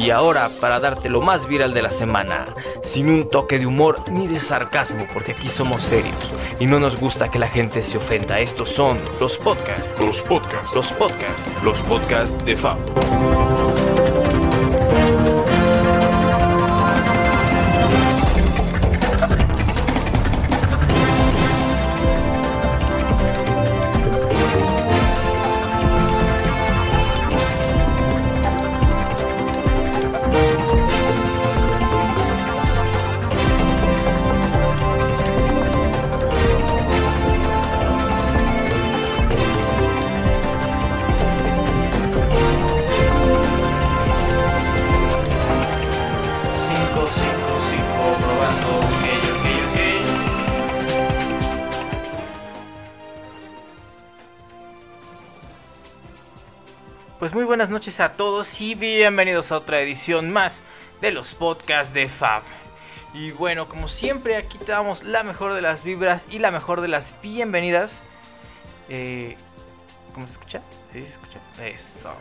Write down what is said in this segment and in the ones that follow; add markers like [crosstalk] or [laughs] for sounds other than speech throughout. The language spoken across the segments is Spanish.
Y ahora para darte lo más viral de la semana, sin un toque de humor ni de sarcasmo, porque aquí somos serios y no nos gusta que la gente se ofenda. Estos son los podcasts, Los podcasts. los podcasts, los podcasts de Fab. Buenas noches a todos y bienvenidos a otra edición más de los podcasts de Fab. Y bueno, como siempre, aquí te damos la mejor de las vibras y la mejor de las bienvenidas. Eh, ¿Cómo se escucha? ¿Sí se escucha? Eso.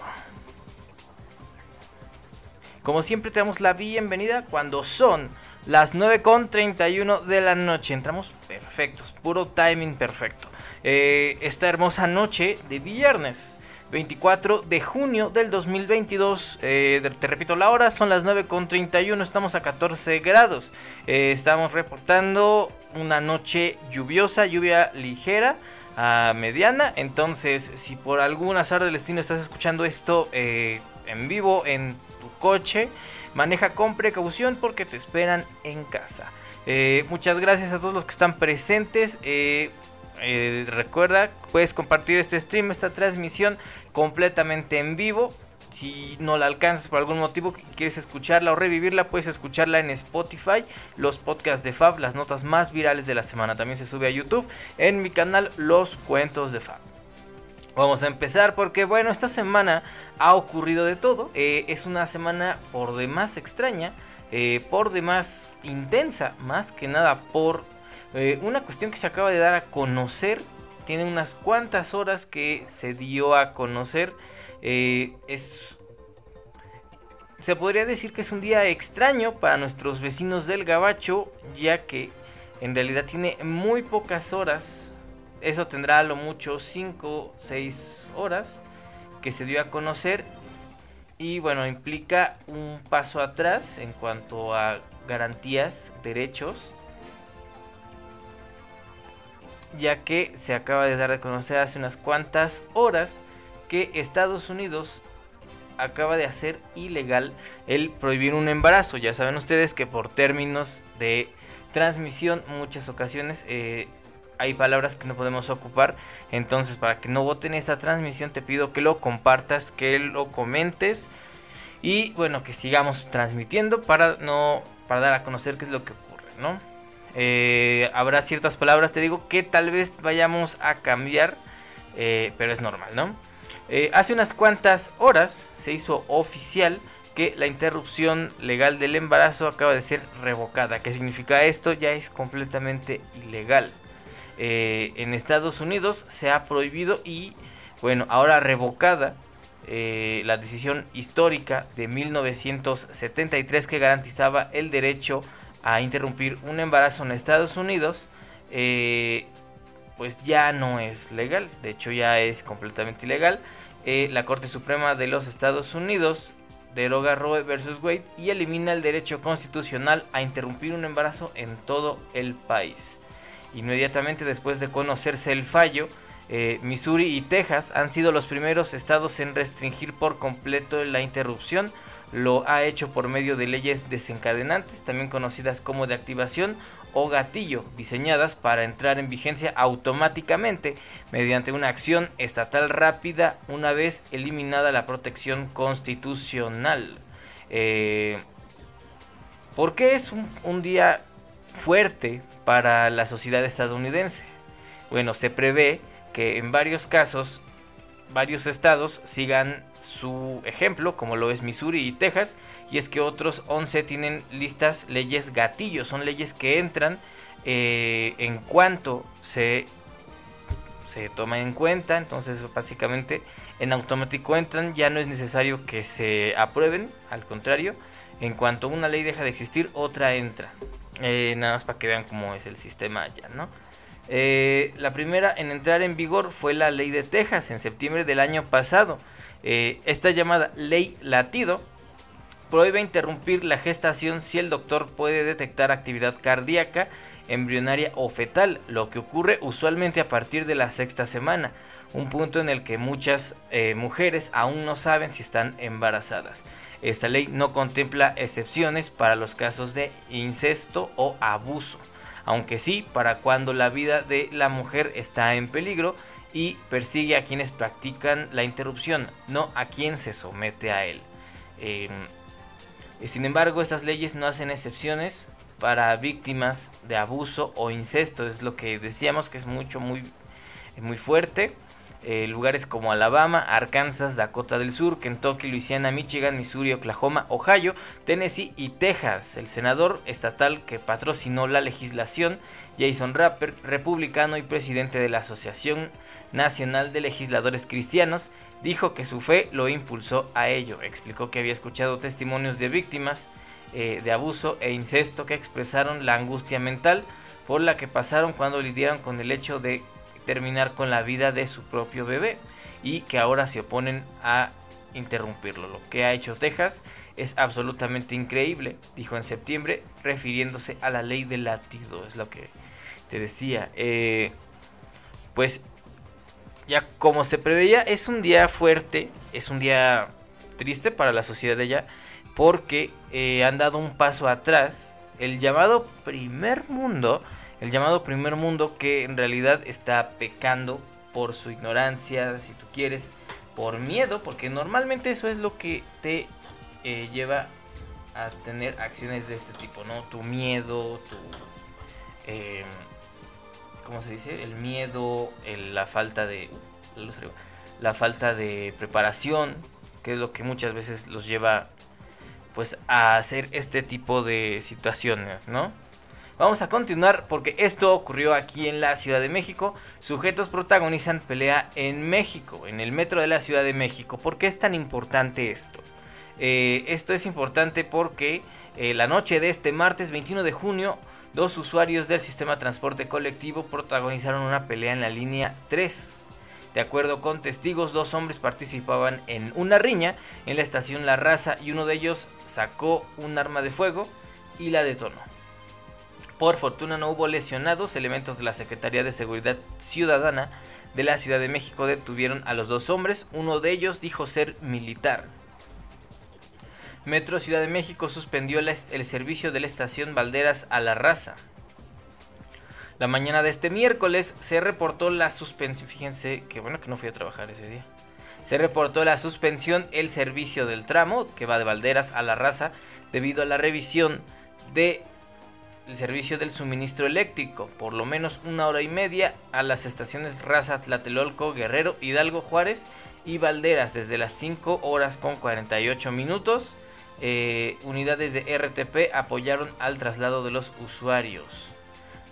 Como siempre te damos la bienvenida cuando son las 9.31 de la noche. Entramos perfectos, puro timing perfecto. Eh, esta hermosa noche de viernes 24 de junio del 2022. eh, te repito la hora, son las 9.31, estamos a 14 grados. Eh, estamos reportando una noche lluviosa, lluvia ligera a mediana. Entonces, si por algún azar del destino estás escuchando esto eh, en vivo en tu coche, maneja con precaución porque te esperan en casa. Muchas gracias a todos los que están presentes. Eh, recuerda, puedes compartir este stream, esta transmisión completamente en vivo. Si no la alcanzas por algún motivo, quieres escucharla o revivirla, puedes escucharla en Spotify, los podcasts de Fab, las notas más virales de la semana. También se sube a YouTube en mi canal Los Cuentos de Fab. Vamos a empezar porque bueno, esta semana ha ocurrido de todo. Eh, es una semana por demás extraña, eh, por demás intensa, más que nada por eh, una cuestión que se acaba de dar a conocer. Tiene unas cuantas horas que se dio a conocer. Eh, es se podría decir que es un día extraño para nuestros vecinos del Gabacho, ya que en realidad tiene muy pocas horas. Eso tendrá a lo mucho 5, 6 horas que se dio a conocer. Y bueno, implica un paso atrás en cuanto a garantías, derechos. Ya que se acaba de dar a conocer hace unas cuantas horas que Estados Unidos acaba de hacer ilegal el prohibir un embarazo. Ya saben ustedes que por términos de transmisión muchas ocasiones eh, hay palabras que no podemos ocupar. Entonces para que no voten esta transmisión te pido que lo compartas, que lo comentes y bueno que sigamos transmitiendo para no para dar a conocer qué es lo que ocurre, ¿no? Eh, habrá ciertas palabras, te digo, que tal vez vayamos a cambiar, eh, pero es normal, ¿no? Eh, hace unas cuantas horas se hizo oficial que la interrupción legal del embarazo acaba de ser revocada. ¿Qué significa esto? Ya es completamente ilegal. En Estados Unidos se ha prohibido y, bueno, ahora revocada la decisión histórica de 1973 que garantizaba el derecho a interrumpir un embarazo en Estados Unidos. eh, pues ya no es legal, de hecho ya es completamente ilegal. Eh, la Corte Suprema de los Estados Unidos deroga Roe versus Wade y elimina el derecho constitucional a interrumpir un embarazo en todo el país. Inmediatamente después de conocerse el fallo, eh, Missouri y Texas han sido los primeros estados en restringir por completo la interrupción. Lo ha hecho por medio de leyes desencadenantes, también conocidas como de activación o gatillo, diseñadas para entrar en vigencia automáticamente mediante una acción estatal rápida una vez eliminada la protección constitucional. Eh, ¿Por qué es un, un día fuerte para la sociedad estadounidense? Bueno, se prevé que en varios casos varios estados sigan su ejemplo, como lo es Missouri y Texas, y es que otros 11 tienen listas leyes gatillos, son leyes que entran eh, en cuanto se, se toma en cuenta, entonces básicamente en automático entran, ya no es necesario que se aprueben, al contrario, en cuanto una ley deja de existir, otra entra. Eh, nada más para que vean cómo es el sistema ya, ¿no? Eh, la primera en entrar en vigor fue la ley de Texas en septiembre del año pasado. Eh, esta llamada ley latido prohíbe interrumpir la gestación si el doctor puede detectar actividad cardíaca, embrionaria o fetal, lo que ocurre usualmente a partir de la sexta semana, un punto en el que muchas mujeres aún no saben si están embarazadas. Esta ley no contempla excepciones para los casos de incesto o abuso aunque sí para cuando la vida de la mujer está en peligro y persigue a quienes practican la interrupción, no a quien se somete a él. Em, sin embargo, estas leyes no hacen excepciones para víctimas de abuso o incesto, es lo que decíamos que es mucho, muy, muy fuerte. Eh, lugares como Alabama, Arkansas, Dakota del Sur, Kentucky, Luisiana, Michigan, Missouri, Oklahoma, Ohio, Tennessee y Texas. El senador estatal que patrocinó la legislación, Jason Rapper, republicano y presidente de la Asociación Nacional de Legisladores Cristianos, dijo que su fe lo impulsó a ello. Explicó que había escuchado testimonios de víctimas eh, de abuso e incesto que expresaron la angustia mental por la que pasaron cuando lidiaron con el hecho de terminar con la vida de su propio bebé y que ahora se oponen a interrumpirlo. Lo que ha hecho Texas es absolutamente increíble, dijo en septiembre, refiriéndose a la ley del latido, es lo que te decía. Eh, pues ya como se preveía, es un día fuerte, es un día triste para la sociedad de allá, porque eh, han dado un paso atrás. El llamado primer mundo el llamado primer mundo que en realidad está pecando por su ignorancia, si tú quieres, por miedo, porque normalmente eso es lo que te eh, lleva a tener acciones de este tipo, ¿no? Tu miedo, tu... Eh, ¿Cómo se dice? El miedo, la falta de... La falta de preparación, que es lo que muchas veces los lleva pues a hacer este tipo de situaciones, ¿no? Vamos a continuar porque esto ocurrió aquí en la Ciudad de México. Sujetos protagonizan pelea en México, en el metro de la Ciudad de México. ¿Por qué es tan importante esto? Eh, esto es importante porque eh, la noche de este martes 21 de junio, dos usuarios del sistema de transporte colectivo protagonizaron una pelea en la línea 3. De acuerdo con testigos, dos hombres participaban en una riña en la estación La Raza y uno de ellos sacó un arma de fuego y la detonó. Por fortuna no hubo lesionados, elementos de la Secretaría de Seguridad Ciudadana de la Ciudad de México detuvieron a los dos hombres, uno de ellos dijo ser militar. Metro Ciudad de México suspendió el servicio de la estación Valderas a la raza. La mañana de este miércoles se reportó la suspensión, fíjense que bueno que no fui a trabajar ese día. Se reportó la suspensión el servicio del tramo que va de Valderas a la raza debido a la revisión de el servicio del suministro eléctrico, por lo menos una hora y media, a las estaciones Raza, Tlatelolco, Guerrero, Hidalgo, Juárez y Valderas desde las 5 horas con 48 minutos. Eh, unidades de RTP apoyaron al traslado de los usuarios.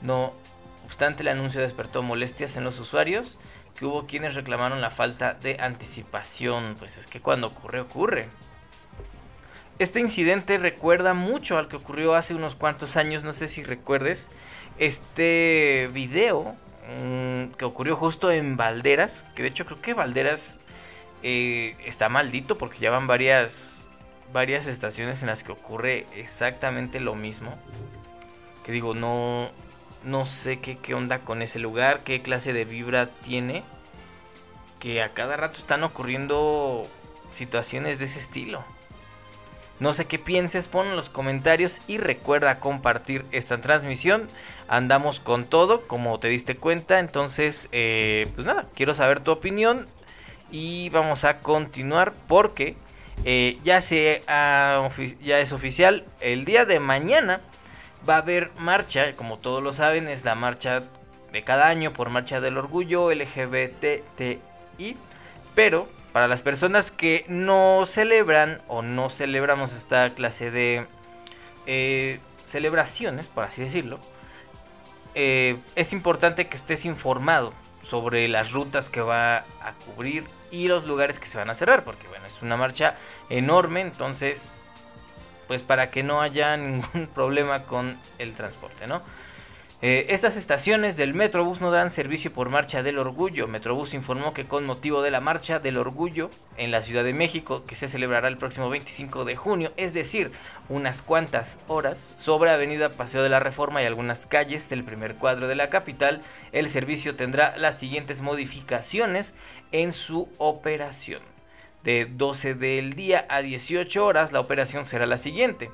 No obstante, el anuncio despertó molestias en los usuarios, que hubo quienes reclamaron la falta de anticipación. Pues es que cuando ocurre, ocurre. Este incidente recuerda mucho al que ocurrió hace unos cuantos años, no sé si recuerdes, este video mm, que ocurrió justo en Valderas, que de hecho creo que Valderas eh, está maldito porque ya van varias, varias estaciones en las que ocurre exactamente lo mismo. Que digo, no, no sé qué, qué onda con ese lugar, qué clase de vibra tiene, que a cada rato están ocurriendo situaciones de ese estilo. No sé qué pienses, pon en los comentarios y recuerda compartir esta transmisión. Andamos con todo, como te diste cuenta. Entonces, eh, pues nada, quiero saber tu opinión. Y vamos a continuar porque eh, ya, se, es oficial. El día de mañana va a haber marcha, como todos lo saben, es la marcha de cada año por Marcha del Orgullo LGBTI. Pero para las personas que no celebran o no celebramos esta clase de eh, celebraciones, por así decirlo, eh, es importante que estés informado sobre las rutas que va a cubrir y los lugares que se van a cerrar, porque bueno, es una marcha enorme, entonces, pues para que no haya [laughs] ningún problema con el transporte, ¿no? Eh, estas estaciones del Metrobús no dan servicio por Marcha del Orgullo. Metrobús informó que con motivo de la Marcha del Orgullo en la Ciudad de México, que se celebrará el próximo 25 de junio, es decir, unas cuantas horas, sobre Avenida Paseo de la Reforma y algunas calles del primer cuadro de la capital, el servicio tendrá las siguientes modificaciones en su operación. De 12 del día a 18 horas, la operación será la siguiente.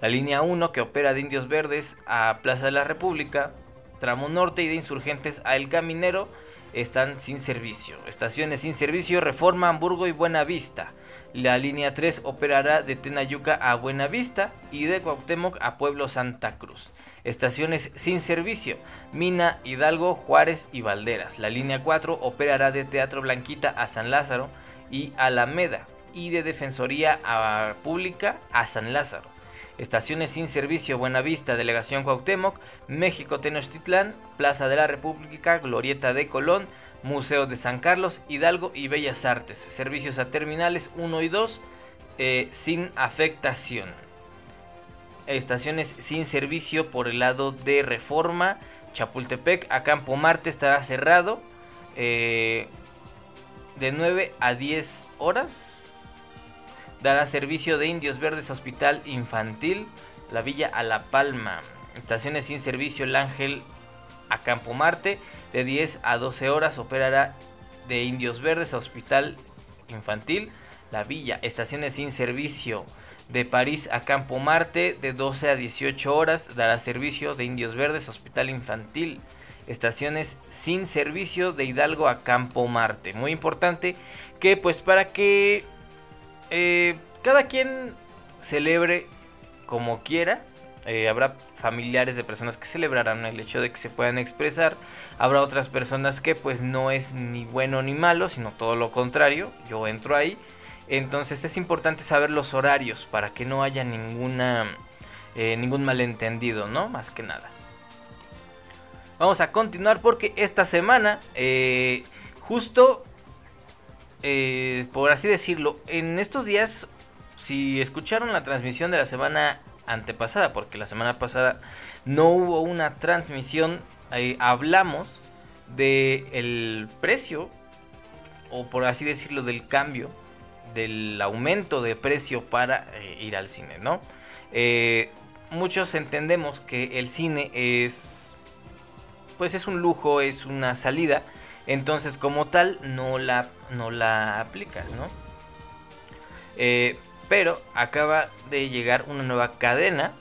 La línea 1 que opera de Indios Verdes a Plaza de la República, tramo norte y de Insurgentes a El Caminero están sin servicio. Estaciones sin servicio Reforma, Hamburgo y Buenavista. La línea 3 operará de Tenayuca a Buenavista y de Cuauhtémoc a Pueblo Santa Cruz. Estaciones sin servicio Mina, Hidalgo, Juárez y Valderas. La línea 4 operará de Teatro Blanquita a San Lázaro y Alameda y de Defensoría a Pública a San Lázaro. Estaciones sin servicio Buenavista, Delegación Cuauhtémoc, México Tenochtitlán, Plaza de la República, Glorieta de Colón, Museo de San Carlos, Hidalgo y Bellas Artes. Servicios a terminales 1 y 2 eh, sin afectación. Estaciones sin servicio por el lado de Reforma, Chapultepec, a Campo Marte estará cerrado eh, de 9 a 10 horas dará servicio de Indios Verdes Hospital Infantil, la Villa a La Palma. Estaciones sin servicio El Ángel a Campo Marte, de 10 a 12 horas operará de Indios Verdes Hospital Infantil, La Villa. Estaciones sin servicio de París a Campo Marte, de 12 a 18 horas dará servicio de Indios Verdes Hospital Infantil. Estaciones sin servicio de Hidalgo a Campo Marte. Muy importante que pues para que eh, cada quien celebre como quiera. Eh, habrá familiares de personas que celebrarán el hecho de que se puedan expresar. Habrá otras personas que pues no es ni bueno ni malo, sino todo lo contrario. Yo entro ahí. Entonces es importante saber los horarios para que no haya ninguna, eh, ningún malentendido, ¿no? Más que nada. Vamos a continuar porque esta semana, justo eh, por así decirlo, en estos días, si escucharon la transmisión de la semana antepasada, porque la semana pasada no hubo una transmisión, hablamos del el precio, o por así decirlo, del cambio, del aumento de precio para eh, ir al cine, ¿no? Eh, muchos entendemos que el cine es, pues es un lujo, es una salida, entonces, como tal, no la, no la aplicas, ¿no? Eh, pero acaba de llegar una nueva cadena.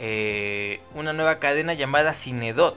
Eh, una nueva cadena llamada Cinedot.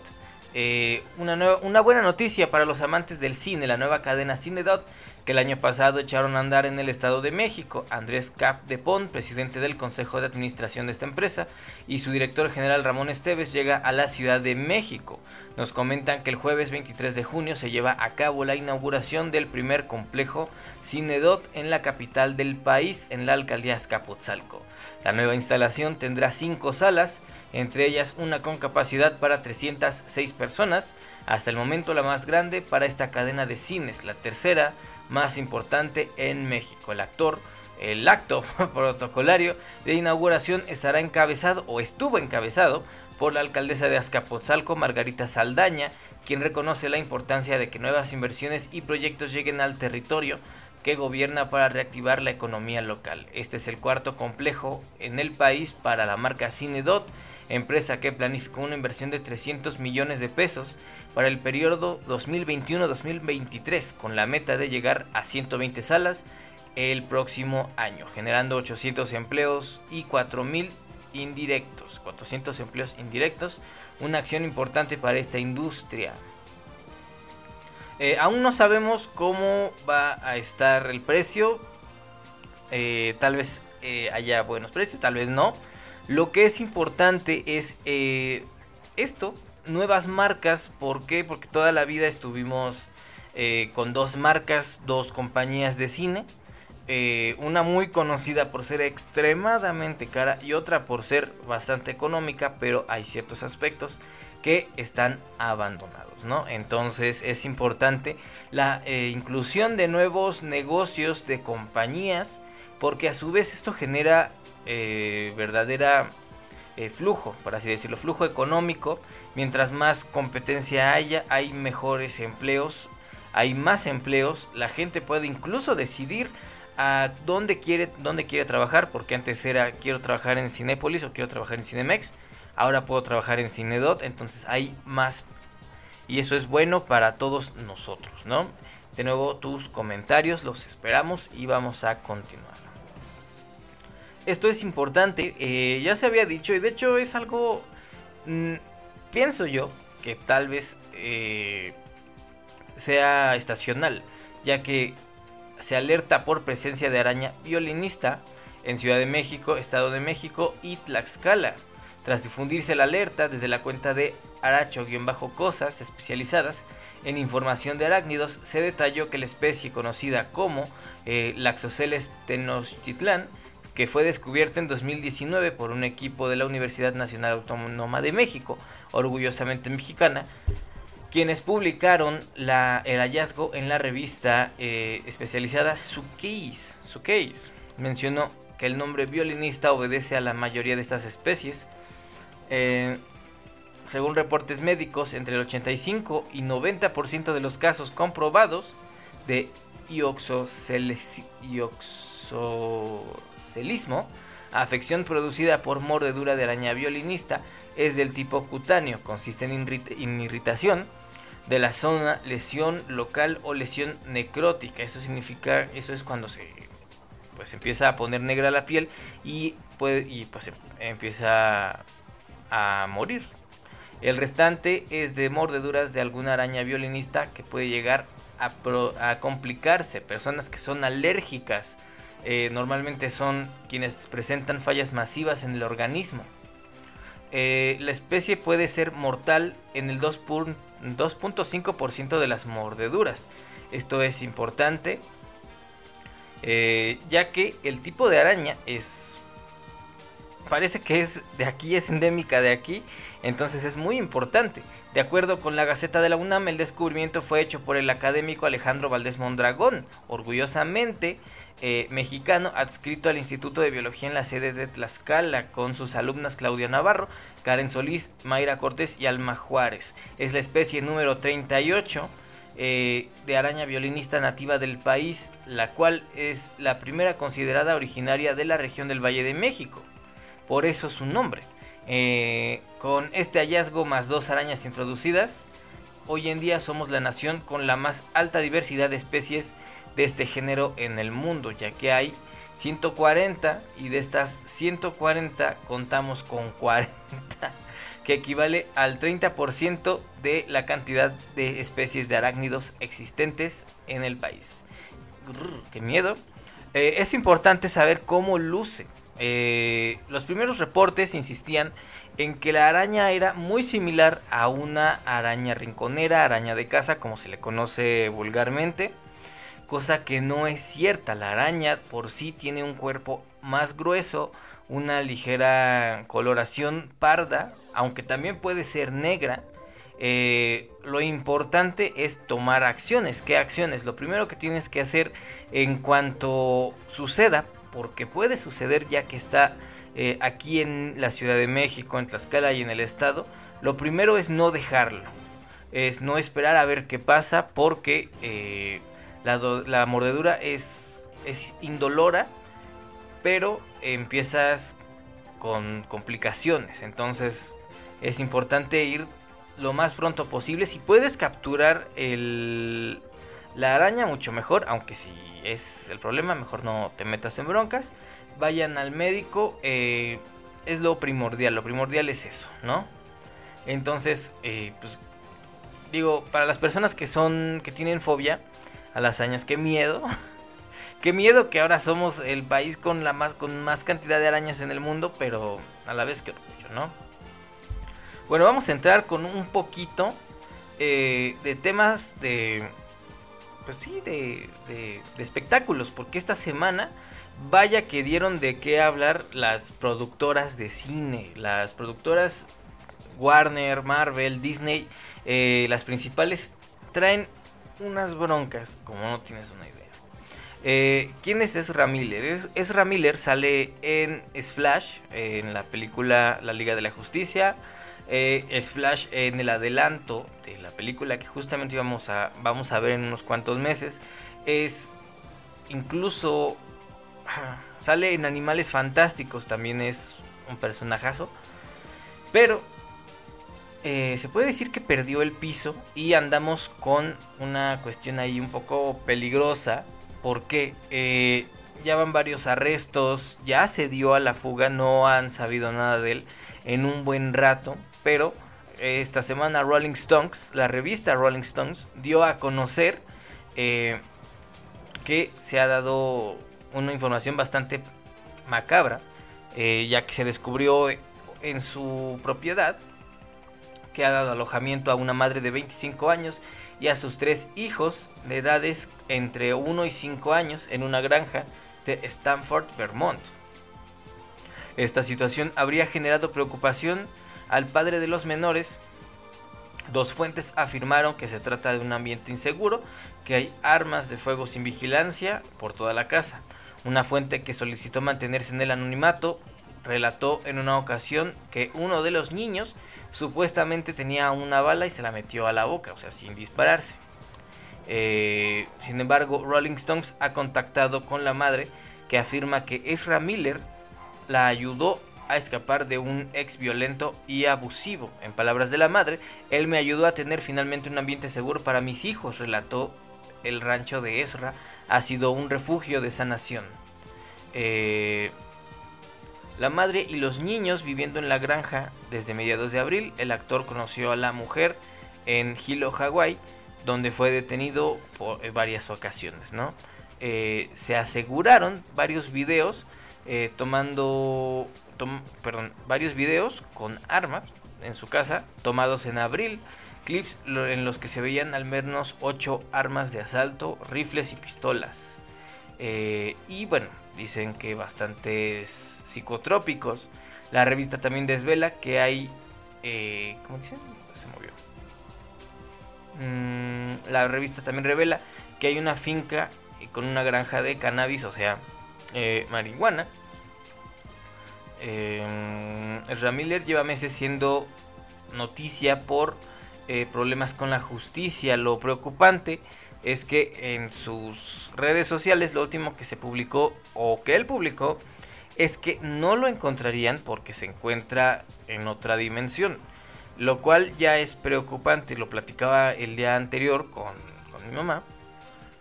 Eh, una, nueva, una buena noticia para los amantes del cine, la nueva cadena Cinedot que el año pasado echaron a andar en el Estado de México. Andrés Cap de Pont, presidente del Consejo de Administración de esta empresa, y su director general Ramón Esteves llega a la Ciudad de México. Nos comentan que el jueves 23 de junio se lleva a cabo la inauguración del primer complejo Cinedot en la capital del país, en la alcaldía Azcapotzalco. La nueva instalación tendrá cinco salas, entre ellas una con capacidad para 306 personas, hasta el momento la más grande para esta cadena de cines, la tercera más importante en México. El actor, el acto [laughs] protocolario de inauguración estará encabezado o estuvo encabezado por la alcaldesa de Azcapotzalco, Margarita Saldaña, quien reconoce la importancia de que nuevas inversiones y proyectos lleguen al territorio que gobierna para reactivar la economía local. Este es el cuarto complejo en el país para la marca Cinedot, empresa que planificó una inversión de 300 millones de pesos para el periodo 2021-2023 con la meta de llegar a 120 salas el próximo año, generando 800 empleos y 4.000 indirectos, 400 empleos indirectos, una acción importante para esta industria. Eh, aún no sabemos cómo va a estar el precio, eh, tal vez eh, haya buenos precios, tal vez no. Lo que es importante es esto, nuevas marcas. ¿Por qué? Porque toda la vida estuvimos eh, con dos marcas, dos compañías de cine. eh, una muy conocida por ser extremadamente cara y otra por ser bastante económica, pero hay ciertos aspectos que están abandonados, ¿no? Entonces es importante la eh, inclusión de nuevos negocios de compañías, porque a su vez esto genera eh, flujo, por así decirlo, flujo económico. Mientras más competencia haya, hay mejores empleos, hay más empleos, la gente puede incluso decidir a dónde quiere, dónde quiere trabajar, porque antes era quiero trabajar en Cinépolis o quiero trabajar en Cinemex, ahora puedo trabajar en Cinedot, entonces hay más y eso es bueno para todos nosotros, ¿no? De nuevo tus comentarios los esperamos y vamos a continuar. Esto es importante, eh, ya se había dicho y de hecho es algo, mm, pienso yo, que tal vez eh, sea estacional, ya que se alerta por presencia de araña violinista en Ciudad de México, Estado de México y Tlaxcala. Tras difundirse la alerta desde la cuenta de Aracho-Cosas especializadas en información de arácnidos, se detalló que la especie conocida como eh, Laxoceles tenochtitlán, que fue descubierta en 2019 por un equipo de la Universidad Nacional Autónoma de México, orgullosamente mexicana, quienes publicaron el hallazgo en la revista eh, especializada Sukeis. Sukeis mencionó que el nombre violinista obedece a la mayoría de estas especies. Eh, según reportes médicos, entre el 85 y 90% de los casos comprobados de ioxocelismo, afección producida por mordedura de araña violinista, es del tipo cutáneo, consiste en irritación de la zona, lesión local o lesión necrótica. Eso significa, eso es cuando se pues empieza a poner negra la piel y puede y pues empieza a morir. El restante es de mordeduras de alguna araña violinista que puede llegar a complicarse. Personas que son alérgicas eh, normalmente son quienes presentan fallas masivas en el organismo. Eh, la especie puede ser mortal en el 2.5% de las mordeduras. Esto es importante eh, ya que el tipo de araña es... Parece que es de aquí, es endémica de aquí, entonces es muy importante. De acuerdo con la Gaceta de la UNAM, el descubrimiento fue hecho por el académico Alejandro Valdés Mondragón, orgullosamente eh, mexicano adscrito al Instituto de Biología en la sede de Tlaxcala con sus alumnas Claudia Navarro, Karen Solís, Mayra Cortés y Alma Juárez. Es la especie número 38 eh, de araña violinista nativa del país, la cual es la primera considerada originaria de la región del Valle de México. Por eso su nombre. Eh, con este hallazgo más dos arañas introducidas, hoy en día somos la nación con la más alta diversidad de especies de este género en el mundo, ya que hay 140 y de estas 140 contamos con 40, que equivale al 30% de la cantidad de especies de arácnidos existentes en el país. ¡Qué miedo! Eh, es importante saber cómo luce. Eh, los primeros reportes insistían en que la araña era muy similar a una araña rinconera, araña de casa, como se le conoce vulgarmente cosa que no es cierta. La araña por sí tiene un cuerpo más grueso, una ligera coloración parda, aunque también puede ser negra. Eh, lo importante es tomar acciones. ¿Qué acciones? Lo primero que tienes que hacer en cuanto suceda, porque puede suceder ya que está eh, aquí en la Ciudad de México, en Tlaxcala y en el estado, lo primero es no dejarlo. Es no esperar a ver qué pasa porque eh, la, mordedura es, es indolora, pero empiezas con complicaciones. Entonces es importante ir lo más pronto posible. Si puedes capturar el, la araña, mucho mejor. Aunque si es el problema, mejor no te metas en broncas. Vayan al médico. Eh, es lo primordial. Lo primordial es eso, ¿no? Entonces, eh, pues digo, para las personas que son, que tienen fobia, a las arañas. Qué miedo. [laughs] Qué miedo que ahora somos el país con la más con más cantidad de arañas en el mundo, pero a la vez que orgullo, ¿no? Bueno, vamos a entrar con un poquito eh, de temas de pues sí, de, de, espectáculos, porque esta semana vaya que dieron de qué hablar las productoras de cine, las productoras Warner, Marvel, Disney, eh, las principales traen unas broncas, como no tienes una idea. Eh, ¿Quién es Ezra Miller? Ezra Miller sale en Flash, en la película La Liga de la Justicia. Eh, es Flash en el adelanto de la película que justamente vamos a, vamos a ver en unos cuantos meses. Es incluso... Ah, sale en Animales Fantásticos, también es un personajazo. Pero eh, se puede decir que perdió el piso y andamos con una cuestión ahí un poco peligrosa porque eh, ya van varios arrestos, ya se dio a la fuga, no han sabido nada de él en un buen rato, pero eh, esta semana Rolling Stones, la revista Rolling Stones, dio a conocer que se ha dado una información bastante macabra, ya que se descubrió en su propiedad que ha dado alojamiento a una madre de 25 años y a sus tres hijos de edades entre 1 y 5 años en una granja de Stanford, Vermont. Esta situación habría generado preocupación al padre de los menores. Dos fuentes afirmaron que se trata de un ambiente inseguro, que hay armas de fuego sin vigilancia por toda la casa. Una fuente que solicitó mantenerse en el anonimato relató en una ocasión que uno de los niños supuestamente tenía una bala y se la metió a la boca, o sea, sin dispararse. Eh, sin embargo, Rolling Stones ha contactado con la madre que afirma que Ezra Miller la ayudó a escapar de un ex violento y abusivo. En palabras de la madre, él me ayudó a tener finalmente un ambiente seguro para mis hijos, relató el rancho de Ezra, ha sido un refugio de sanación. Eh, la madre y los niños viviendo en la granja desde mediados de abril, el actor conoció a la mujer en Hilo, Hawái, donde fue detenido por eh, varias ocasiones, ¿no? Eh, se aseguraron varios videos tomando, varios videos con armas en su casa, tomados en abril, clips en los que se veían al menos 8 armas de asalto, rifles y pistolas. y bueno, dicen que bastantes psicotrópicos. La revista también desvela que hay... Eh, ¿Cómo dicen? Se movió. Mm, la revista también revela que hay una finca con una granja de cannabis, o sea, eh, marihuana. Eh, Ramiller lleva meses siendo noticia por eh, problemas con la justicia. Lo preocupante es que en sus redes sociales lo último que se publicó o que él publicó es que no lo encontrarían porque se encuentra en otra dimensión. Lo cual ya es preocupante, lo platicaba el día anterior con, mi mamá,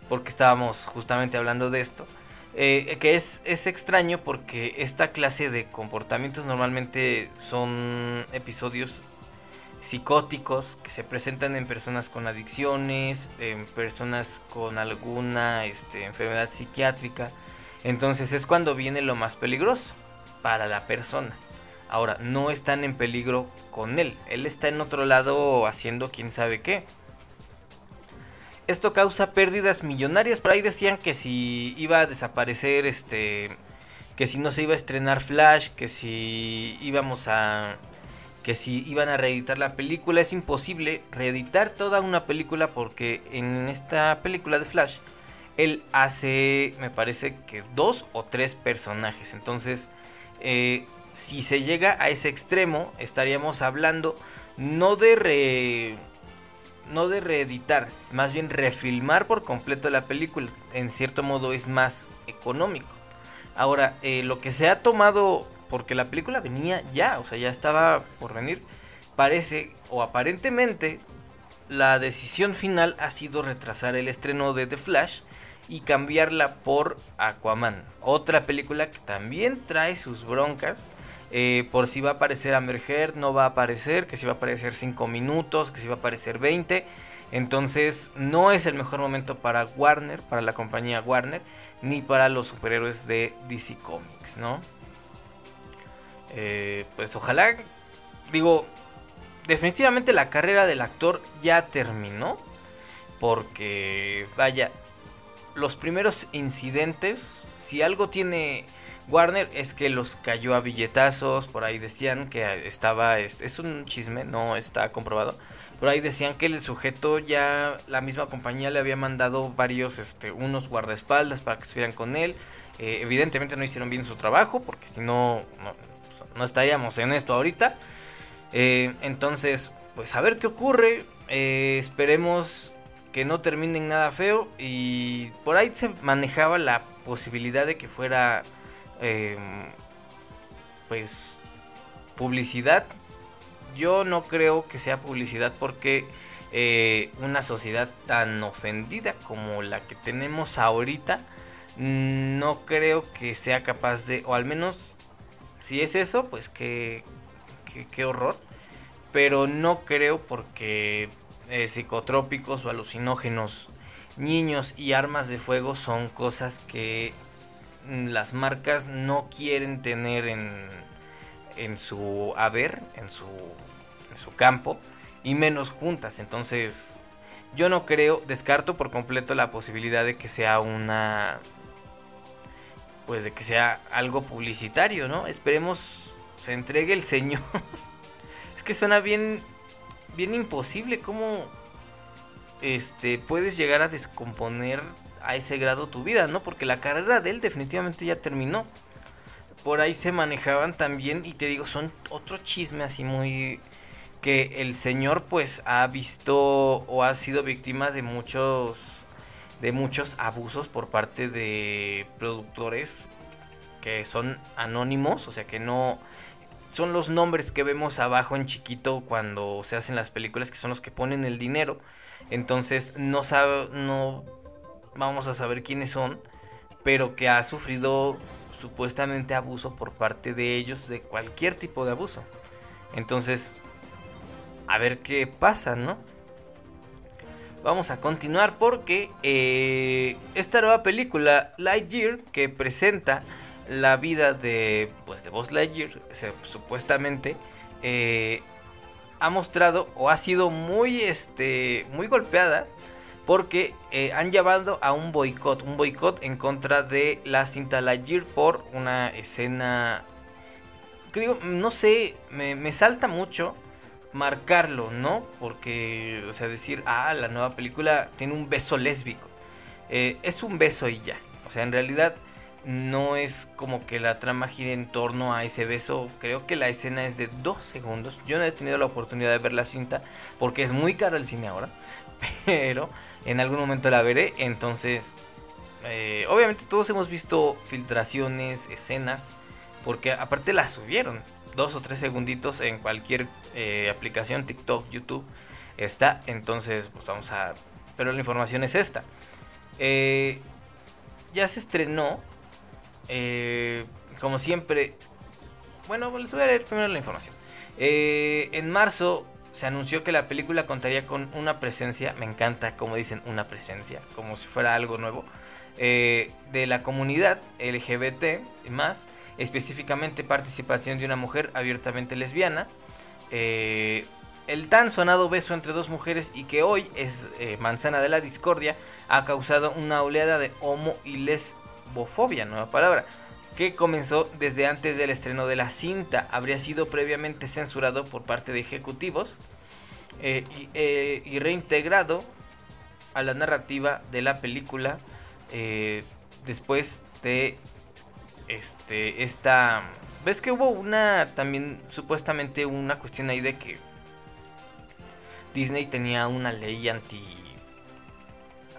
porque estábamos justamente hablando de esto. Eh, que es, es extraño porque esta clase de comportamientos normalmente son episodios psicóticos que se presentan en personas con adicciones, en personas con alguna este, enfermedad psiquiátrica. Entonces es cuando viene lo más peligroso para la persona. Ahora, no están en peligro con él. Él está en otro lado haciendo quién sabe qué. Esto causa pérdidas millonarias. Por ahí decían que si iba a desaparecer, este, que si no se iba a estrenar Flash, que si íbamos a que si iban a reeditar la película es imposible reeditar toda una película porque en esta película de Flash él hace me parece que dos o tres personajes entonces eh, si se llega a ese extremo estaríamos hablando no de re, no de reeditar más bien refilmar por completo la película en cierto modo es más económico ahora eh, lo que se ha tomado porque la película venía ya, o sea, ya estaba por venir. Parece, o aparentemente, la decisión final ha sido retrasar el estreno de The Flash y cambiarla por Aquaman. Otra película que también trae sus broncas. Eh, por si va a aparecer Amber Heard, no va a aparecer, que si va a aparecer 5 minutos, que si va a aparecer 20. Entonces no es el mejor momento para Warner, para la compañía Warner, ni para los superhéroes de DC Comics, ¿no? Eh, pues ojalá, digo, definitivamente la carrera del actor ya terminó. porque vaya, los primeros incidentes, si algo tiene Warner es que los cayó a billetazos, por ahí decían que estaba, es, un chisme, no está comprobado, por ahí decían que el sujeto ya, la misma compañía le había mandado varios, este, unos guardaespaldas para que estuvieran con él, eh, evidentemente no hicieron bien su trabajo, porque si no, no, estaríamos en esto ahorita, eh, entonces, pues a ver qué ocurre, eh, esperemos que no terminen nada feo. Y por ahí se manejaba la posibilidad de que fuera Em, pues publicidad. Yo no creo que sea publicidad porque eh, una sociedad tan ofendida como la que tenemos ahorita, no creo que sea capaz de, o al menos si es eso, pues qué, qué, horror. Pero no creo porque eh, psicotrópicos o alucinógenos, niños y armas de fuego son cosas que las marcas no quieren tener en, en su haber, en su, en su campo, y menos juntas. Entonces, yo no creo, descarto por completo la posibilidad de que sea una... Pues de que sea algo publicitario, ¿no? Esperemos se entregue el señor. [laughs] es que suena bien, bien imposible. ¿Cómo este, puedes llegar a descomponer a ese grado tu vida, ¿no? Porque la carrera de él definitivamente ya terminó. Por ahí se manejaban también, y te digo, son otro chisme así muy... que el señor pues ha visto o ha sido víctima de muchos de muchos abusos por parte de productores que son anónimos, o sea que no son los nombres que vemos abajo en chiquito cuando se hacen las películas que son los que ponen el dinero. Entonces no sabe no vamos a saber quiénes son, pero que ha sufrido supuestamente abuso por parte de ellos, de cualquier tipo de abuso. Entonces, a ver qué pasa, ¿no? Vamos a continuar porque eh, esta nueva película, Lightyear, que presenta la vida de, pues, de Buzz Lightyear, supuestamente, eh, ha mostrado o ha sido muy, este, muy golpeada porque eh, han llevado a un boicot, un boicot en contra de la cinta Lightyear por una escena que digo, no sé, me, salta mucho marcarlo, ¿no? Porque, o sea, decir, ah, la nueva película tiene un beso lésbico. Eh, es un beso y ya. O sea, en realidad no es como que la trama gire en torno a ese beso. Creo que la escena es de dos segundos. Yo no he tenido la oportunidad de ver la cinta porque es muy caro el cine ahora. [laughs] Pero en algún momento la veré. Entonces, eh, obviamente todos hemos visto filtraciones, escenas, porque aparte la subieron. Dos o tres segunditos en cualquier eh, aplicación, TikTok, YouTube, está. Entonces, pues vamos a... Pero la información es esta. Eh, ya se estrenó, como siempre... Bueno, les voy a leer primero la información. en marzo se anunció que la película contaría con una presencia, me encanta como dicen una presencia, como si fuera algo nuevo, eh, de la comunidad LGBT más, específicamente participación de una mujer abiertamente lesbiana, eh, el tan sonado beso entre dos mujeres y que hoy es eh, manzana de la discordia ha causado una oleada de homo y lesbofobia, nueva palabra, que comenzó desde antes del estreno de la cinta. Habría sido previamente censurado por parte de ejecutivos eh, eh, y, reintegrado a la narrativa de la película eh, después de este esta ves que hubo una también supuestamente una cuestión ahí de que Disney tenía una ley anti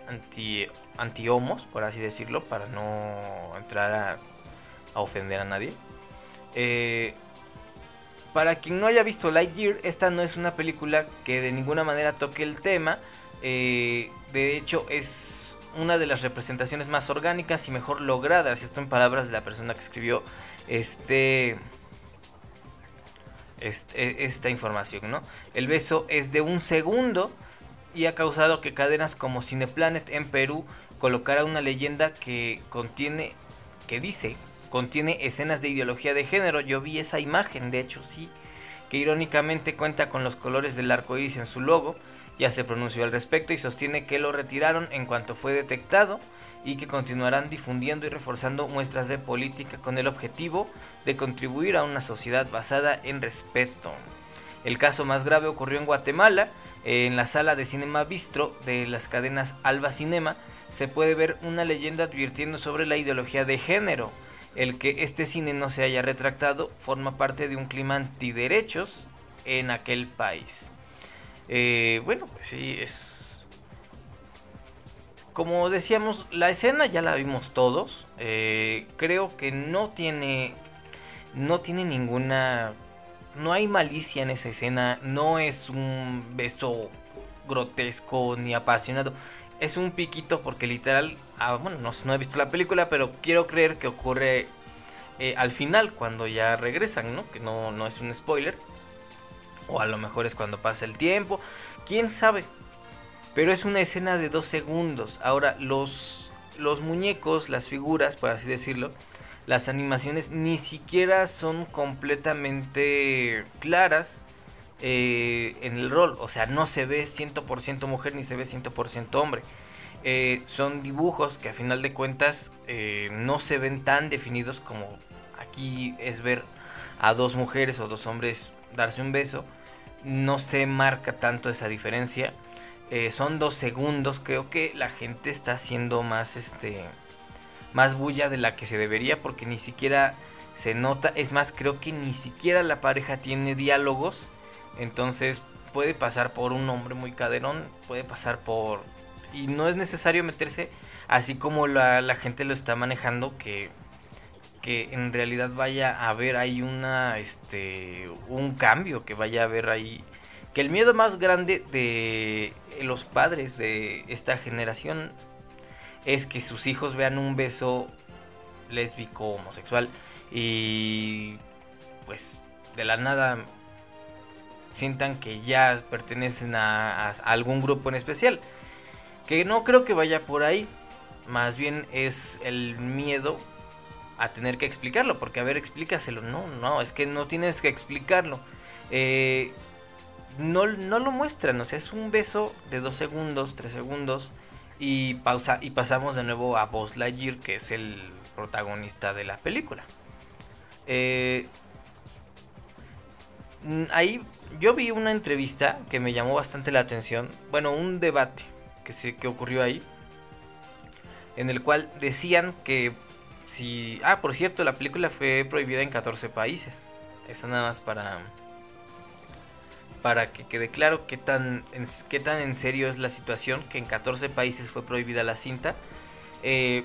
anti anti homos por así decirlo para no entrar a a ofender a nadie. Eh, para quien no haya visto Lightyear, esta no es una película que de ninguna manera toque el tema. Eh, de hecho, es una de las representaciones más orgánicas y mejor logradas. Esto en palabras de la persona que escribió este, este, esta información, ¿no? El beso es de un segundo y ha causado que cadenas como Cineplanet en Perú colocara una leyenda que contiene, que dice contiene escenas de ideología de género. Yo vi esa imagen, de hecho, sí, que irónicamente cuenta con los colores del arco iris en su logo. ya se pronunció al respecto y sostiene que lo retiraron en cuanto fue detectado y que continuarán difundiendo y reforzando muestras de política con el objetivo de contribuir a una sociedad basada en respeto. El caso más grave ocurrió en Guatemala, en la sala de Cinema Bistro de las cadenas Alba Cinema se puede ver una leyenda advirtiendo sobre la ideología de género. El que este cine no se haya retractado forma parte de un clima antiderechos en aquel país. Eh, bueno, pues sí, es... Como decíamos, la escena ya la vimos todos. Eh, creo que no tiene... No tiene ninguna... No hay malicia en esa escena. No es un beso grotesco ni apasionado. Es un piquito porque literal... Ah, bueno, no, he visto la película, pero quiero creer que ocurre eh, al final cuando ya regresan, ¿no? Que no, no es un spoiler. O a lo mejor es cuando pasa el tiempo. Quién sabe. Pero es una escena de dos segundos. Ahora, los, los muñecos, las figuras, por así decirlo, las animaciones ni siquiera son completamente claras eh, en el rol. O sea, no se ve 100% mujer ni se ve 100% hombre. Eh, son dibujos que a final de cuentas eh, no se ven tan definidos como aquí es ver a dos mujeres o dos hombres darse un beso no se marca tanto esa diferencia. Son dos segundos. Creo que la gente está haciendo más este. Más bulla de la que se debería. Porque ni siquiera se nota. Es más, creo que ni siquiera la pareja tiene diálogos. Entonces puede pasar por un hombre muy caderón. Puede pasar por. Y no es necesario meterse. Así como la, la gente lo está manejando. Que que en realidad vaya a haber ahí una este un cambio que vaya a haber ahí que el miedo más grande de los padres de esta generación es que sus hijos vean un beso lésbico homosexual y pues de la nada sientan que ya pertenecen a, algún grupo en especial que no creo que vaya por ahí más bien es el miedo a tener que explicarlo, porque a ver, explícaselo. No, no, es que no tienes que explicarlo. Eh, no, no lo muestran, o sea, es un beso de dos segundos, tres segundos, y, pausa, y pasamos de nuevo a Buzz Lightyear, que es el protagonista de la película. Eh, ahí yo vi una entrevista que me llamó bastante la atención, bueno, un debate que, se, que ocurrió ahí, en el cual decían que si. Ah, por cierto, la película fue prohibida en 14 países. Eso nada más para. Para que quede claro qué tan, en, qué tan en serio es la situación. Que en 14 países fue prohibida la cinta. Eh,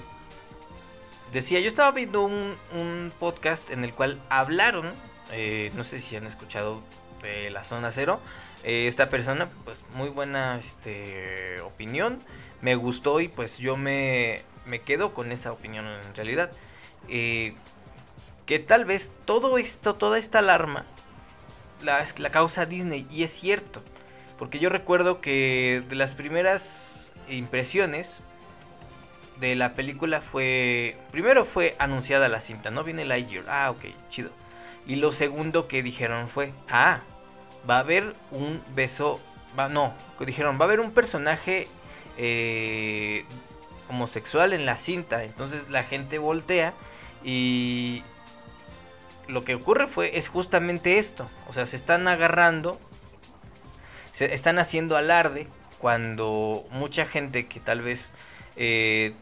decía, yo estaba viendo un, podcast en el cual hablaron. Eh, no sé si han escuchado de la zona cero. Eh, esta persona, pues muy buena este, opinión. Me gustó y pues yo me, me quedo con esa opinión en realidad. Eh, que tal vez todo esto, toda esta alarma, la, la causa Disney. Y es cierto. Porque yo recuerdo que de las primeras impresiones de la película fue... Primero fue anunciada la cinta, ¿no? Viene Lightyear. Ah, ok, chido. Y lo segundo que dijeron fue... Ah, va a haber un beso... Va, no, dijeron, va a haber un personaje eh, homosexual en la cinta. Entonces la gente voltea y lo que ocurre fue es justamente esto. O sea, se están agarrando, se están haciendo alarde cuando mucha gente que tal vez eh,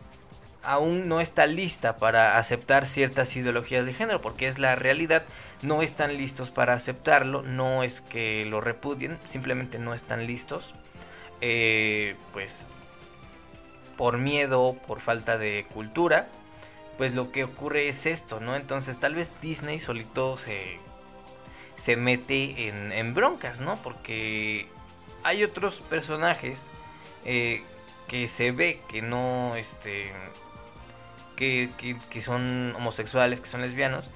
aún no está lista para aceptar ciertas ideologías de género, porque es la realidad, no están listos para aceptarlo, no es que lo repudien, simplemente no están listos. Eh, pues por miedo, por falta de cultura, pues lo que ocurre es esto, ¿no? Entonces tal vez Disney solito se, se mete en, broncas, ¿no? Porque hay otros personajes eh, que se ve que no, este, que, son homosexuales, que son lesbianos,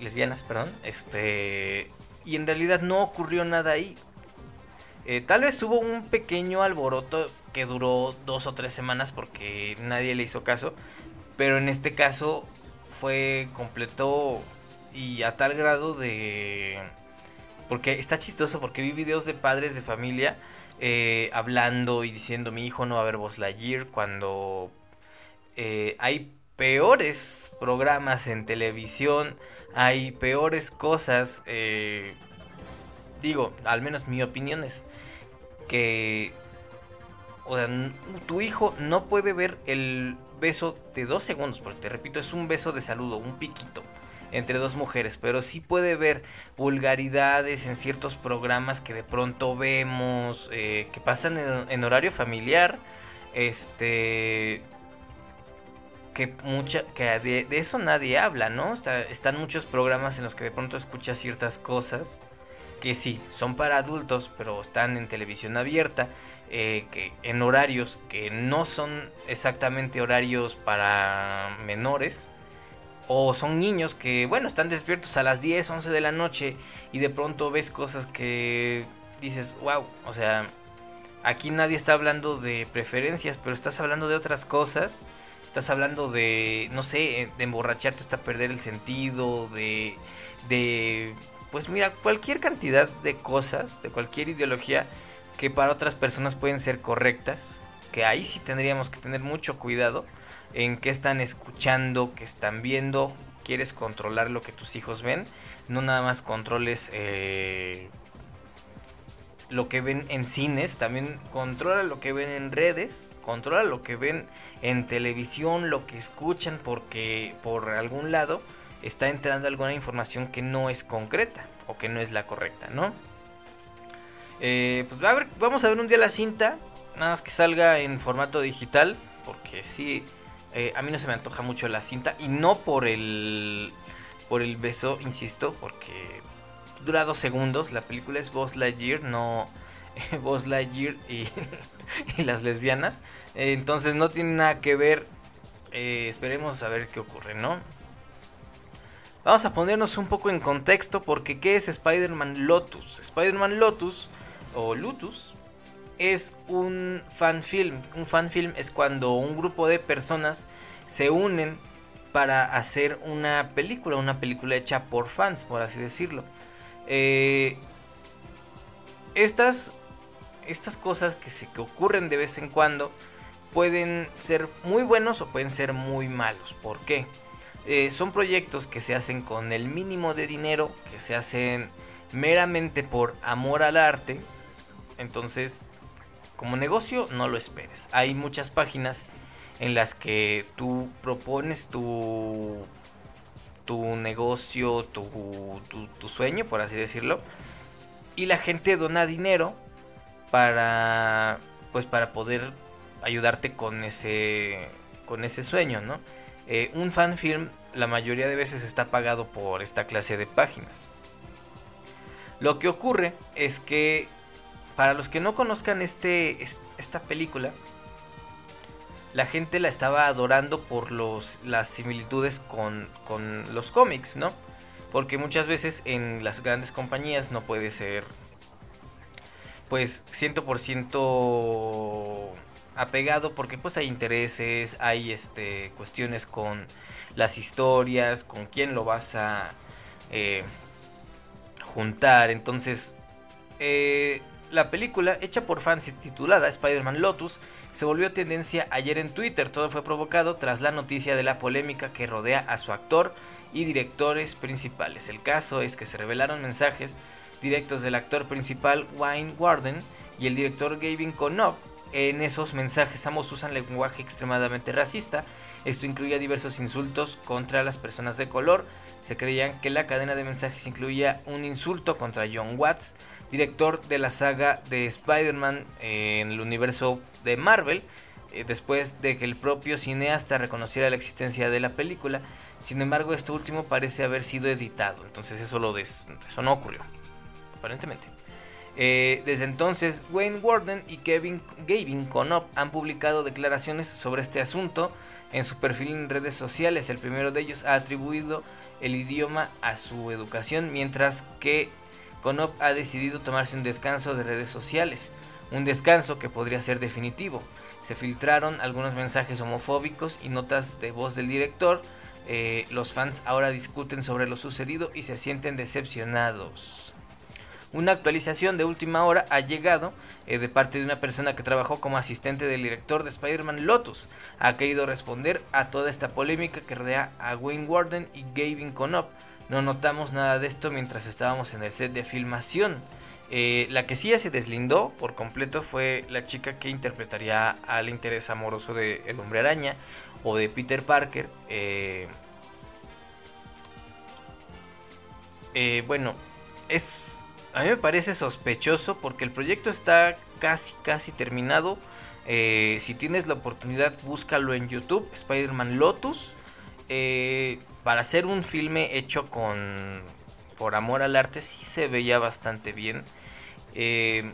lesbianas, perdón, este, y en realidad no ocurrió nada ahí. Eh, tal vez hubo un pequeño alboroto que duró dos o tres semanas porque nadie le hizo caso. Pero en este caso fue completo y a tal grado de... Porque está chistoso porque vi videos de padres de familia eh, hablando y diciendo mi hijo no va a ver Buzz Lightyear cuando eh, hay peores programas en televisión, hay peores cosas, eh, digo, al menos mi opinión es que o sea, tu hijo no puede ver el beso de dos segundos, porque te repito, es un beso de saludo, un piquito entre dos mujeres, pero sí puede ver vulgaridades en ciertos programas que de pronto vemos, eh, que pasan en, horario familiar, este, que mucha, que de, eso nadie habla, ¿no? están muchos programas en los que de pronto escuchas ciertas cosas que sí, son para adultos, pero están en televisión abierta, eh, que en horarios que no son exactamente horarios para menores, o son niños que, bueno, están despiertos a las 10, 11 de la noche y de pronto ves cosas que dices, wow, o sea, aquí nadie está hablando de preferencias, pero estás hablando de otras cosas. Estás hablando de, no sé, de emborracharte hasta perder el sentido, de, de, pues mira, cualquier cantidad de cosas, de cualquier ideología que para otras personas pueden ser correctas, que ahí sí tendríamos que tener mucho cuidado en qué están escuchando, qué están viendo. Quieres controlar lo que tus hijos ven. No nada más controles eh, lo que ven en cines. También controla lo que ven en redes. Controla lo que ven en televisión. Lo que escuchan porque por algún lado está entrando alguna información que no es concreta. O que no es la correcta, ¿no? Eh, pues a vamos a ver un día la cinta. Nada más que salga en formato digital. Porque sí, eh, a mí no se me antoja mucho la cinta. Y no por el. Por el beso, insisto, porque dura dos segundos. La película es Buzz Lightyear, no. [laughs] Buzz Lightyear y, [laughs] y las lesbianas. entonces no tiene nada que ver. Eh, esperemos a ver qué ocurre, ¿no? Vamos a ponernos un poco en contexto porque ¿qué es Spider-Man Lotus? Spider-Man Lotus o Lutus es un fan film. Un fan film es cuando un grupo de personas se unen para hacer una película, una película hecha por fans, por así decirlo. Eh, estas, estas cosas que, se, que ocurren de vez en cuando pueden ser muy buenos o pueden ser muy malos. ¿Por qué? Eh, son proyectos que se hacen con el mínimo de dinero, que se hacen meramente por amor al arte. Entonces como negocio no lo esperes. Hay muchas páginas en las que tú propones tu, tu negocio, tu, tu, sueño, por así decirlo. Y la gente dona dinero para, pues para poder ayudarte con ese, con ese sueño, ¿no? Eh, un fan film la mayoría de veces está pagado por esta clase de páginas. Lo que ocurre es que para los que no conozcan este, esta película, la gente la estaba adorando por los, las similitudes con, con los cómics, ¿no? Porque muchas veces en las grandes compañías no puede ser, pues, 100% apegado porque pues hay intereses, hay este, cuestiones con las historias, con quién lo vas a eh, juntar. Entonces, eh, la película, hecha por fans y titulada Spider-Man Lotus, se volvió tendencia ayer en Twitter. Todo fue provocado tras la noticia de la polémica que rodea a su actor y directores principales. El caso es que se revelaron mensajes directos del actor principal Wayne Warden y el director Gavin Conop. En esos mensajes ambos usan lenguaje extremadamente racista. Esto incluía diversos insultos contra las personas de color. Se creían que la cadena de mensajes incluía un insulto contra John Watts, director de la saga de Spider-Man en el universo de Marvel, eh, después de que el propio cineasta reconociera la existencia de la película. Sin embargo, esto último parece haber sido editado, entonces eso, lo eso no ocurrió, aparentemente. Eh, desde entonces, Wayne Warden y Kevin Gavin Conop han publicado declaraciones sobre este asunto en su perfil en redes sociales. El primero de ellos ha atribuido el idioma a su educación, mientras que Conop ha decidido tomarse un descanso de redes sociales, un descanso que podría ser definitivo. Se filtraron algunos mensajes homofóbicos y notas de voz del director. Eh, los fans ahora discuten sobre lo sucedido y se sienten decepcionados. Una actualización de última hora ha llegado eh, de parte de una persona que trabajó como asistente del director de Spider-Man Lotus. Ha querido responder a toda esta polémica que rodea a Wayne Warden y Gavin Conop. No notamos nada de esto mientras estábamos en el set de filmación. Eh, la que sí ya se deslindó por completo fue la chica que interpretaría al interés amoroso de El Hombre Araña o de Peter Parker. Eh, eh, bueno, es a mí me parece sospechoso porque el proyecto está casi casi terminado. si tienes la oportunidad, búscalo en YouTube, Spider-Man Lotus. Para hacer un filme hecho con por amor al arte sí se veía bastante bien. Eh,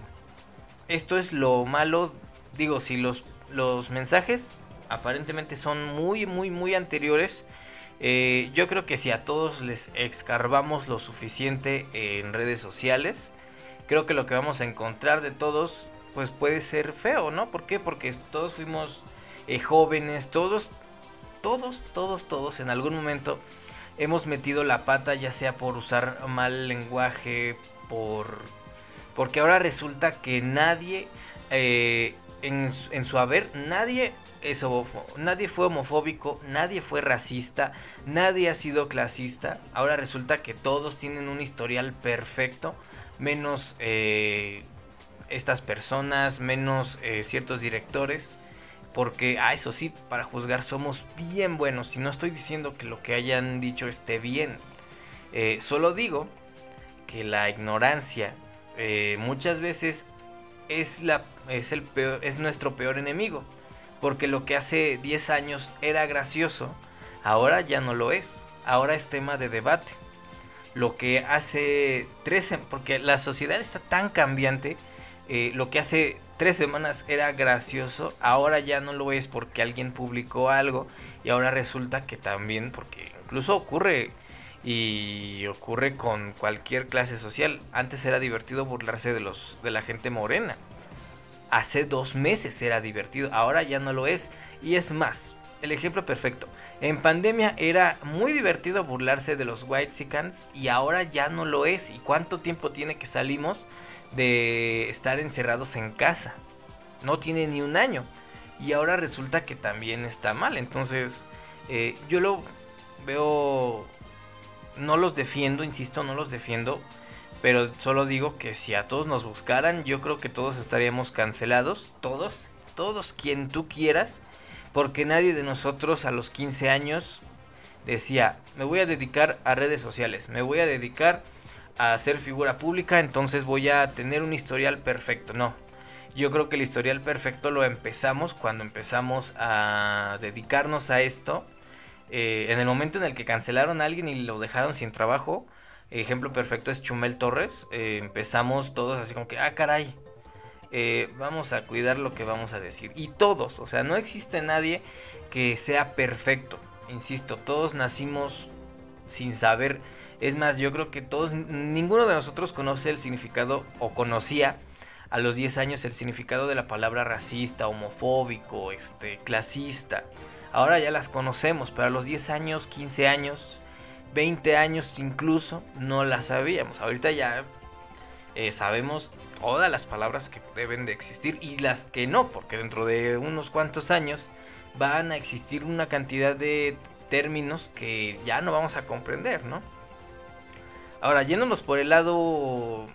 esto es lo malo, digo, si los, los mensajes aparentemente son muy, muy, muy anteriores. Eh, yo creo que si a todos les escarbamos lo suficiente en redes sociales, creo que lo que vamos a encontrar de todos, pues puede ser feo, ¿no? ¿Por qué? Porque todos fuimos eh, jóvenes, todos, todos, todos, todos en algún momento hemos metido la pata, ya sea por usar mal lenguaje, por... Porque ahora resulta que nadie, eh, en, su haber, nadie es nadie fue homofóbico, nadie fue racista, nadie ha sido clasista. Ahora resulta que todos tienen un historial perfecto, menos eh, estas personas, menos eh, ciertos directores. Porque, ah, eso sí, para juzgar somos bien buenos. Y no estoy diciendo que lo que hayan dicho esté bien. Eh, solo digo que la ignorancia eh, muchas veces es, la, es, el peor, es nuestro peor enemigo. Porque lo que hace 10 años era gracioso, ahora ya no lo es. Ahora es tema de debate. Lo que hace 13, porque la sociedad está tan cambiante, eh, lo que hace tres semanas era gracioso, ahora ya no lo es porque alguien publicó algo y ahora resulta que también, porque incluso ocurre y ocurre con cualquier clase social. Antes era divertido burlarse de los de la gente morena. Hace dos meses era divertido, ahora ya no lo es. Y es más, el ejemplo perfecto. En pandemia era muy divertido burlarse de los white y ahora ya no lo es. ¿Y cuánto tiempo tiene que salimos? De estar encerrados en casa. No tiene ni un año. Y ahora resulta que también está mal. Entonces, eh, yo lo veo... No los defiendo, insisto, no los defiendo. Pero solo digo que si a todos nos buscaran, yo creo que todos estaríamos cancelados. Todos, todos, quien tú quieras. Porque nadie de nosotros a los 15 años decía, me voy a dedicar a redes sociales, me voy a dedicar a ser figura pública, entonces voy a tener un historial perfecto. No, yo creo que el historial perfecto lo empezamos cuando empezamos a dedicarnos a esto. Eh, en el momento en el que cancelaron a alguien y lo dejaron sin trabajo, ejemplo perfecto es Chumel Torres. Eh, empezamos todos así como que, ah, caray, eh, vamos a cuidar lo que vamos a decir. Y todos, o sea, no existe nadie que sea perfecto. Insisto, todos nacimos sin saber es más, yo creo que todos, ninguno de nosotros conoce el significado o conocía a los 10 años el significado de la palabra racista, homofóbico, este, clasista. Ahora ya las conocemos, pero a los 10 años, 15 años, 20 años incluso, no las sabíamos. Ahorita ya eh, sabemos todas las palabras que deben de existir y las que no, porque dentro de unos cuantos años van a existir una cantidad de términos que ya no vamos a comprender, ¿no? Ahora, yéndonos por el lado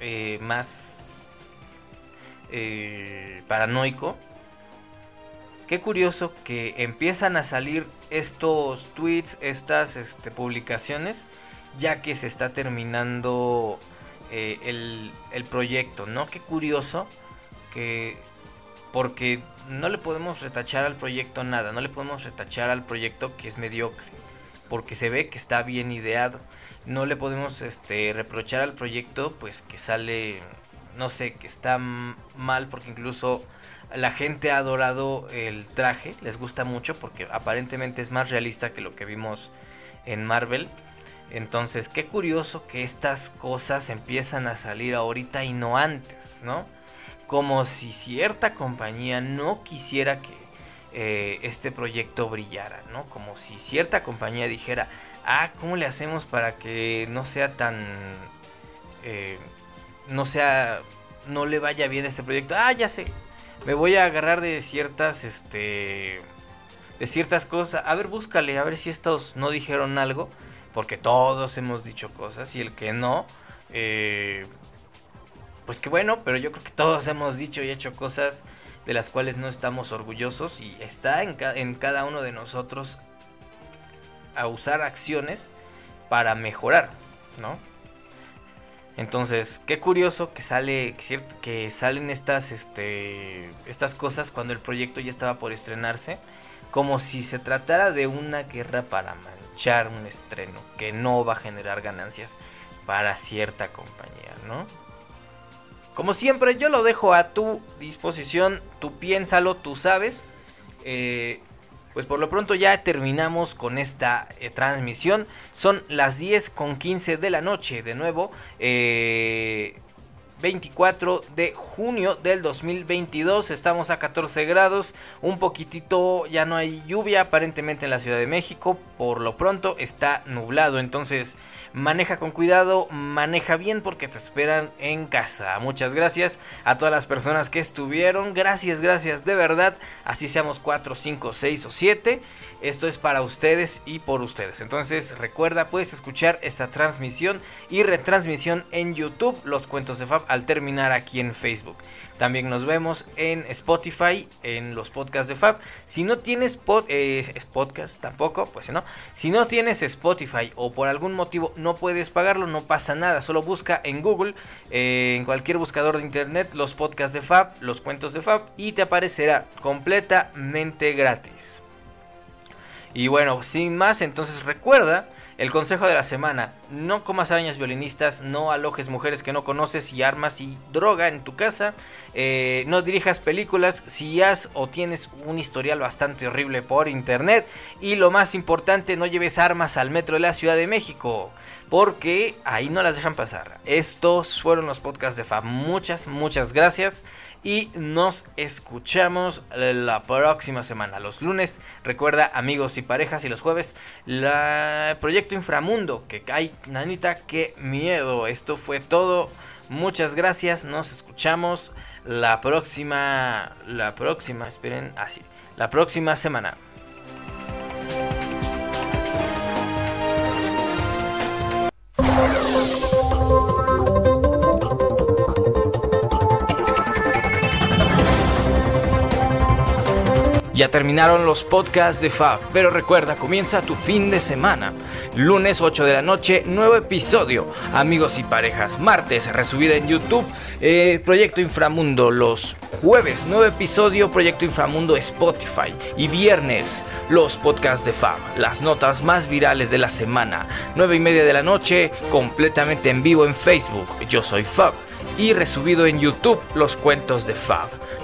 eh, más eh, paranoico, qué curioso que empiezan a salir estos tweets, estas este, publicaciones, ya que se está terminando eh, el, el, proyecto, ¿no? Qué curioso que... Porque no le podemos retachar al proyecto nada, no le podemos retachar al proyecto que es mediocre, porque se ve que está bien ideado no le podemos este, reprochar al proyecto pues que sale, no sé, que está mal porque incluso la gente ha adorado el traje, les gusta mucho porque aparentemente es más realista que lo que vimos en Marvel. Entonces, qué curioso que estas cosas empiezan a salir ahorita y no antes, ¿no? Como si cierta compañía no quisiera que eh, este proyecto brillara, ¿no? Como si cierta compañía dijera, ah, ¿cómo le hacemos para que no sea tan... Eh, no sea, no le vaya bien este proyecto. Ah, ya sé, me voy a agarrar de ciertas, este, de ciertas cosas. A ver, búscale, a ver si estos no dijeron algo, porque todos hemos dicho cosas y el que no, eh, pues que bueno, pero yo creo que todos hemos dicho y hecho cosas de las cuales no estamos orgullosos y está en, en cada uno de nosotros a usar acciones para mejorar, ¿no? Entonces, qué curioso que sale que salen estas este estas cosas cuando el proyecto ya estaba por estrenarse, como si se tratara de una guerra para manchar un estreno que no va a generar ganancias para cierta compañía, ¿no? Como siempre, yo lo dejo a tu disposición, tú piénsalo, tú sabes. Eh, pues por lo pronto ya terminamos con esta eh, transmisión. Son las 10 con 15 de la noche. De nuevo, eh, 24 de junio del 2022. Estamos a 14 grados. Un poquitito, ya no hay lluvia aparentemente en la Ciudad de México. Por lo pronto está nublado. Entonces maneja con cuidado, maneja bien porque te esperan en casa. Muchas gracias a todas las personas que estuvieron. Gracias, gracias de verdad. Así seamos 4, 5, 6 o 7. Esto es para ustedes y por ustedes. Entonces recuerda, puedes escuchar esta transmisión y retransmisión en YouTube. Los cuentos de Fab al terminar aquí en Facebook. También nos vemos en Spotify, en los podcasts de Fab. Si no tienes eh, podcast tampoco, pues no. Si no tienes Spotify o por algún motivo no puedes pagarlo, no pasa nada. Solo busca en Google, eh, en cualquier buscador de internet, los podcasts de Fab, los cuentos de Fab y te aparecerá completamente gratis. Y bueno, sin más, entonces recuerda el consejo de la semana, no comas arañas violinistas, no alojes mujeres que no conoces y armas y droga en tu casa, eh, no dirijas películas si has o tienes un historial bastante horrible por internet y lo más importante, no lleves armas al metro de la Ciudad de México porque ahí no las dejan pasar. Estos fueron los podcasts de Fab. Muchas, muchas gracias y nos escuchamos la próxima semana. Los lunes, recuerda amigos y parejas y los jueves, la Proyecto Inframundo, que hay, nanita, qué miedo. Esto fue todo. Muchas gracias, nos escuchamos la próxima, la próxima, esperen, así, la próxima semana. Ya terminaron los podcasts de Fab, pero recuerda, comienza tu fin de semana. Lunes 8 de la noche, nuevo episodio. Amigos y parejas, martes, resubida en YouTube, eh, Proyecto Inframundo. Los jueves, nuevo episodio, Proyecto Inframundo Spotify. Y viernes, los podcasts de Fab, las notas más virales de la semana. 9 y media de la noche, completamente en vivo en Facebook. Yo soy Fab. Y resubido en YouTube, los cuentos de Fab.